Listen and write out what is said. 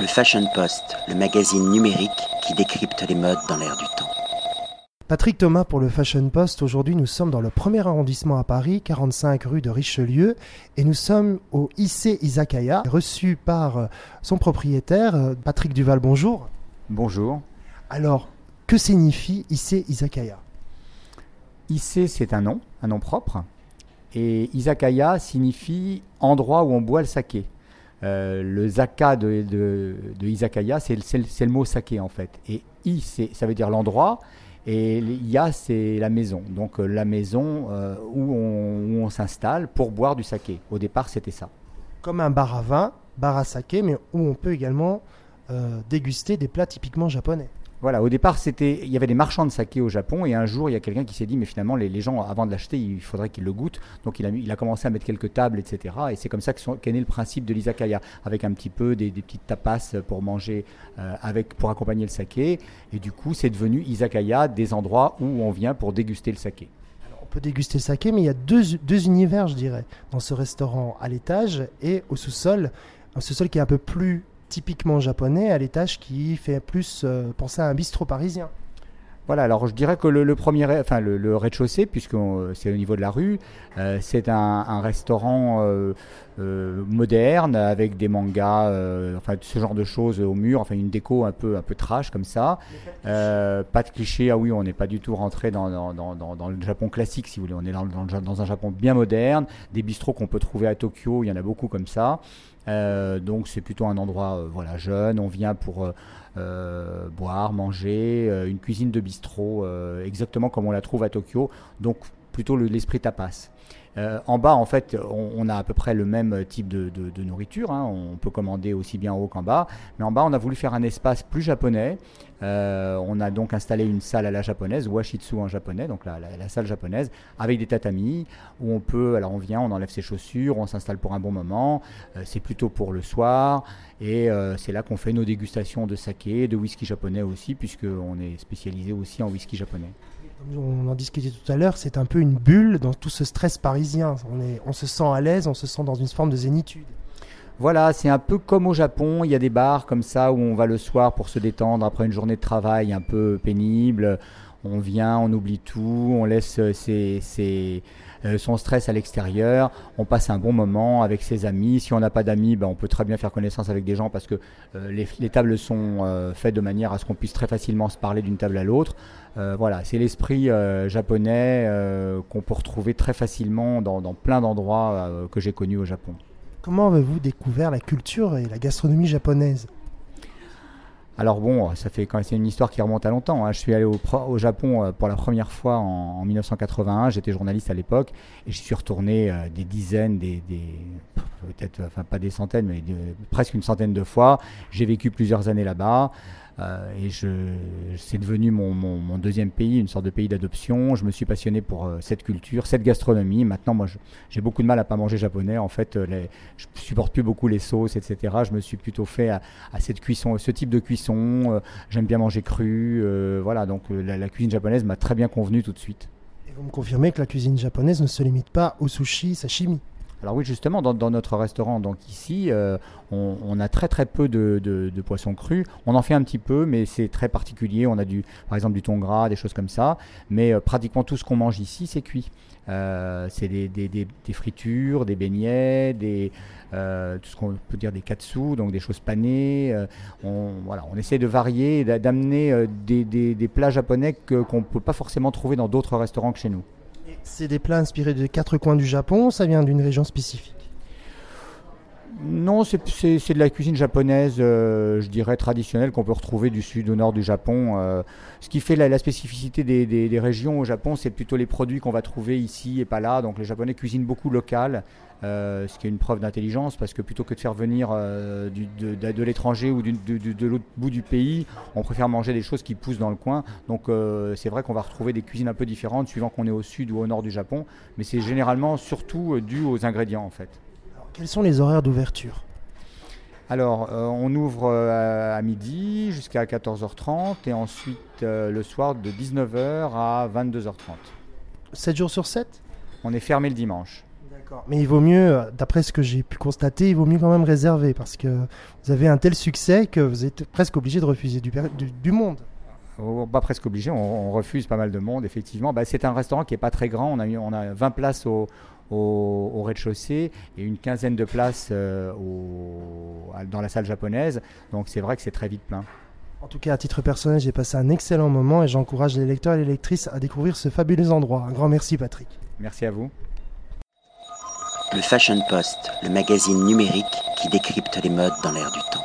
Le Fashion Post, le magazine numérique qui décrypte les modes dans l'air du temps. Patrick Thomas pour le Fashion Post. Aujourd'hui, nous sommes dans le premier arrondissement à Paris, 45 rue de Richelieu, et nous sommes au IC Izakaya, reçu par euh, son propriétaire, euh, Patrick Duval. Bonjour. Bonjour. Alors, que signifie IC Izakaya? IC, c'est un nom, un nom propre. Et Izakaya signifie endroit où on boit le saké. Euh, le zaka de, de, Izakaya, c'est le, mot saké en fait. Et I, ça veut dire l'endroit. Et Ya, c'est la maison. Donc euh, la maison euh, où on, on s'installe pour boire du saké. Au départ, c'était ça. Comme un bar à vin, bar à saké, mais où on peut également déguster des plats typiquement japonais. Voilà, au départ, c'était, il y avait des marchands de saké au Japon, et un jour, il y a quelqu'un qui s'est dit, mais finalement, les, les gens, avant de l'acheter, il faudrait qu'ils le goûtent. Donc, il a, il a commencé à mettre quelques tables, etc. Et c'est comme ça qu'est né le principe de l'izakaya, avec un petit peu des, des petites tapas pour manger, euh, avec, pour accompagner le saké. Et du coup, c'est devenu izakaya, des endroits où on vient pour déguster le saké. On peut déguster le saké, mais il y a deux, deux univers, je dirais, dans ce restaurant à l'étage et au sous-sol. Un sous-sol qui est un peu plus typiquement japonais à l'étage qui fait plus euh, penser à un bistrot parisien. Voilà, alors je dirais que le, le premier, enfin le, le rez-de-chaussée, puisque c'est au niveau de la rue, euh, c'est un, un, restaurant euh, euh, moderne avec des mangas, euh, enfin ce genre de choses au mur, enfin une déco un peu un peu trash comme ça. Euh, pas de clichés, ah oui, on n'est pas du tout rentré dans, dans, dans, dans, le Japon classique, si vous voulez. On est dans, dans un Japon bien moderne, des bistrots qu'on peut trouver à Tokyo, il y en a beaucoup comme ça. Euh, donc c'est plutôt un endroit euh, voilà jeune. On vient pour euh, boire, manger, une cuisine de bistrot exactement comme on la trouve à Tokyo. Donc plutôt l'esprit tapas. Euh, en bas, en fait, on, a à peu près le même type de, nourriture. Hein. On peut commander aussi bien en haut qu'en bas. Mais en bas, on a voulu faire un espace plus japonais. Euh, on a donc installé une salle à la japonaise, washitsu en japonais, donc la, salle japonaise, avec des tatamis où on peut, alors on vient, on enlève ses chaussures, on s'installe pour un bon moment. Euh, c'est plutôt pour le soir. Et c'est là qu'on fait nos dégustations de saké, de whisky japonais aussi, puisqu'on est spécialisé aussi en whisky japonais on en discutait tout à l'heure, c'est un peu une bulle dans tout ce stress parisien. On, on se sent à l'aise, on se sent dans une forme de zénitude. Voilà, c'est un peu comme au Japon, il y a des bars comme ça où on va le soir pour se détendre après une journée de travail un peu pénible. On vient, on oublie tout, on laisse ses, euh, son stress à l'extérieur, on passe un bon moment avec ses amis. Si on n'a pas d'amis, ben, on peut très bien faire connaissance avec des gens parce que euh, les, les, tables sont euh, faites de manière à ce qu'on puisse très facilement se parler d'une table à l'autre. Euh, voilà, c'est l'esprit euh, japonais euh, qu'on peut retrouver très facilement dans plein d'endroits que j'ai connus au Japon. Comment avez-vous découvert la culture et la gastronomie japonaise? Alors bon, ça fait quand c'est une histoire qui remonte à longtemps. Hein. Je suis allé au, Japon pour la première fois en, en 1981. J'étais journaliste à l'époque et je suis retourné euh, des dizaines, des, peut-être, enfin pas des centaines, mais presque une centaine de fois. J'ai vécu plusieurs années là-bas. Euh, et je, c'est devenu mon, deuxième pays, une sorte de pays d'adoption. Je me suis passionné pour euh, cette culture, cette gastronomie. Maintenant, moi, j'ai beaucoup de mal à pas manger japonais. En fait, euh, les, je supporte plus beaucoup les sauces, etc. Je me suis plutôt fait à, cette cuisson, ce type de cuisson. J'aime bien manger cru. Voilà, donc la, la cuisine japonaise m'a très bien convenu tout de suite. Et vous me confirmez que la cuisine japonaise ne se limite pas au sushi, sashimi alors oui, justement, dans, notre restaurant, donc ici, euh, on, a très très peu de, de, de, poissons crus. On en fait un petit peu, mais c'est très particulier. On a du, par exemple du thon gras, des choses comme ça. Mais euh, pratiquement tout ce qu'on mange ici, c'est cuit. Euh, c'est des, fritures, des beignets, des, tout ce qu'on peut dire des katsu, donc des choses panées. On, voilà, on essaie de varier, d'amener des, des, plats japonais qu'on ne peut pas forcément trouver dans d'autres restaurants que chez nous. C'est des plats inspirés des quatre coins du Japon, ça vient d'une région spécifique non, c'est de la cuisine japonaise, euh, je dirais traditionnelle, qu'on peut retrouver du sud au nord du Japon. Euh, ce qui fait la, spécificité des, régions au Japon, c'est plutôt les produits qu'on va trouver ici et pas là. Donc les Japonais cuisinent beaucoup local, euh, ce qui est une preuve d'intelligence, parce que plutôt que de faire venir de, l'étranger ou de, l'autre bout du pays, on préfère manger des choses qui poussent dans le coin. Donc c'est vrai qu'on va retrouver des cuisines un peu différentes suivant qu'on est au sud ou au nord du Japon, mais c'est généralement surtout dû aux ingrédients en fait. Quels sont les horaires d'ouverture? Alors, euh, on ouvre euh, à midi jusqu'à 14h30 et ensuite euh, le soir de 19h à 22h30. 7 jours sur 7 On est fermé le dimanche. D'accord. Mais il vaut mieux, d'après ce que j'ai pu constater, il vaut mieux quand même réserver parce que vous avez un tel succès que vous êtes presque obligé de refuser du, per- du- du monde. Oh, Pas presque obligé, on, on refuse pas mal de monde, effectivement. Bah, c'est un restaurant qui est pas très grand. On a, eu- on a 20 places au, au- au rez-de-chaussée et une quinzaine de places euh, au- dans la salle japonaise. Donc c'est vrai que c'est très vite plein. En tout cas, à titre personnel, j'ai passé un excellent moment et j'encourage les lecteurs et les lectrices à découvrir ce fabuleux endroit. Un grand merci, Patrick. Merci à vous. Le Fashion Post, le magazine numérique qui décrypte les modes dans l'air du temps.